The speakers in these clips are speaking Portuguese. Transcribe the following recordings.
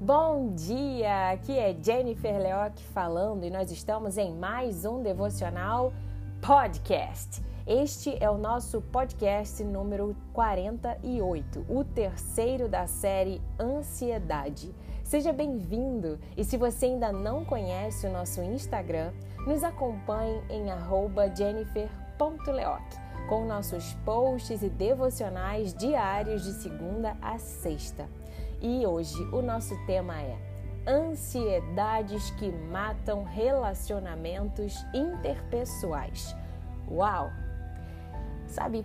Bom dia! Aqui é Jennifer Leoc falando e nós estamos em mais um devocional podcast. Este é o nosso podcast número 48, o terceiro da série Ansiedade. Seja bem-vindo e se você ainda não conhece o nosso Instagram, nos acompanhe em jennifer.leoc com nossos posts e devocionais diários de segunda a sexta. E hoje o nosso tema é Ansiedades que matam relacionamentos interpessoais. Uau! Sabe,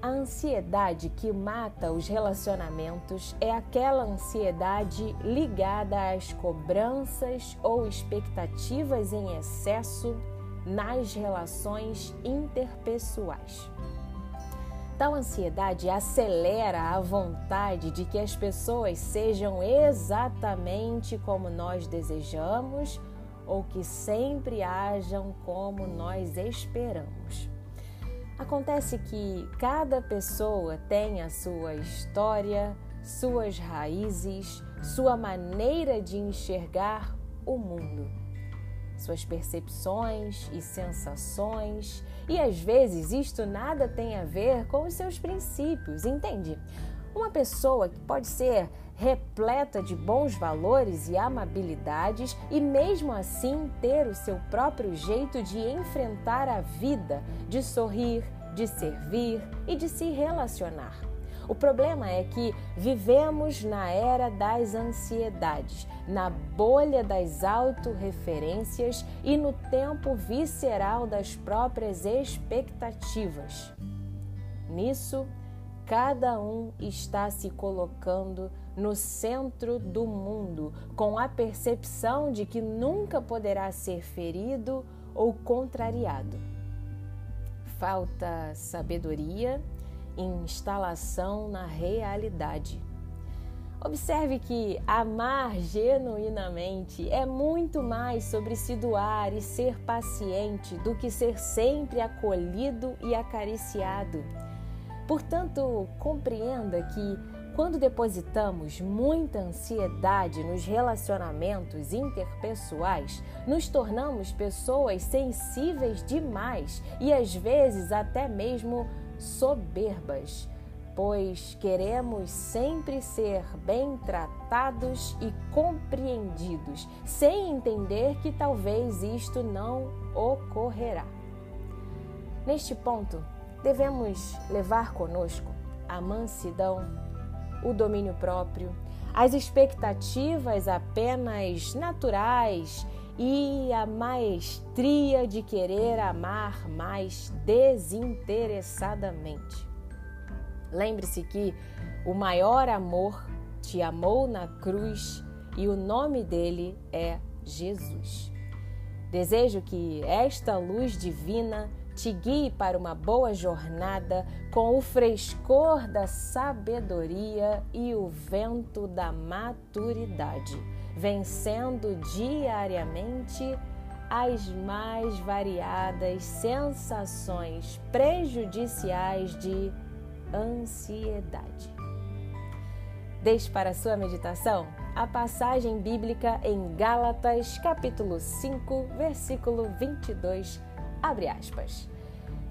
a ansiedade que mata os relacionamentos é aquela ansiedade ligada às cobranças ou expectativas em excesso nas relações interpessoais. Tal ansiedade acelera a vontade de que as pessoas sejam exatamente como nós desejamos ou que sempre hajam como nós esperamos. Acontece que cada pessoa tem a sua história, suas raízes, sua maneira de enxergar o mundo suas percepções e sensações, e às vezes isto nada tem a ver com os seus princípios, entende? Uma pessoa que pode ser repleta de bons valores e amabilidades e mesmo assim ter o seu próprio jeito de enfrentar a vida, de sorrir, de servir e de se relacionar. O problema é que vivemos na era das ansiedades, na bolha das autorreferências e no tempo visceral das próprias expectativas. Nisso, cada um está se colocando no centro do mundo, com a percepção de que nunca poderá ser ferido ou contrariado. Falta sabedoria instalação na realidade. Observe que amar genuinamente é muito mais sobre se doar e ser paciente do que ser sempre acolhido e acariciado. Portanto, compreenda que quando depositamos muita ansiedade nos relacionamentos interpessoais, nos tornamos pessoas sensíveis demais e às vezes até mesmo soberbas, pois queremos sempre ser bem tratados e compreendidos, sem entender que talvez isto não ocorrerá. Neste ponto, devemos levar conosco a mansidão, o domínio próprio, as expectativas apenas naturais e a maestria de querer amar mais desinteressadamente. Lembre-se que o maior amor te amou na cruz e o nome dele é Jesus. Desejo que esta luz divina te guie para uma boa jornada com o frescor da sabedoria e o vento da maturidade vencendo diariamente as mais variadas sensações prejudiciais de ansiedade. Deixe para sua meditação a passagem bíblica em Gálatas, capítulo 5, versículo 22, abre aspas.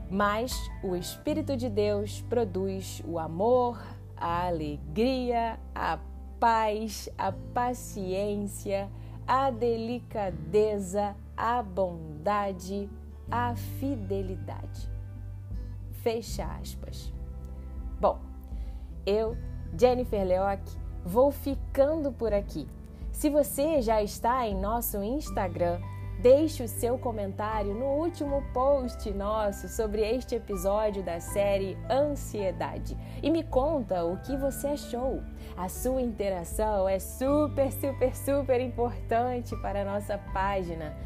Mas o Espírito de Deus produz o amor, a alegria, a paz, a paciência, a delicadeza, a bondade, a fidelidade. Fecha aspas. Bom, eu, Jennifer Leoc, vou ficando por aqui. Se você já está em nosso Instagram, Deixe o seu comentário no último post nosso sobre este episódio da série Ansiedade e me conta o que você achou. A sua interação é super, super, super importante para a nossa página.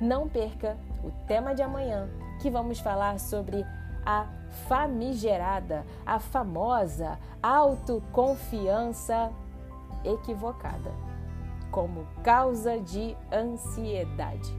Não perca o tema de amanhã, que vamos falar sobre a famigerada, a famosa autoconfiança equivocada como causa de ansiedade.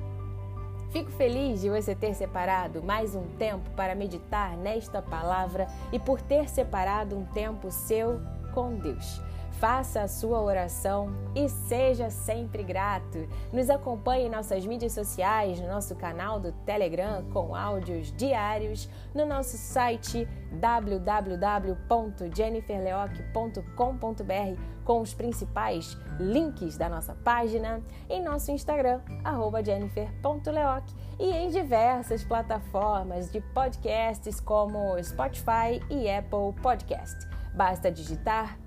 Fico feliz de você ter separado mais um tempo para meditar nesta palavra e por ter separado um tempo seu com Deus. Faça a sua oração e seja sempre grato. Nos acompanhe em nossas mídias sociais, no nosso canal do Telegram com áudios diários, no nosso site www.jenniferleoc.com.br com os principais links da nossa página, em nosso Instagram, jennifer.leoc e em diversas plataformas de podcasts como Spotify e Apple Podcast. Basta digitar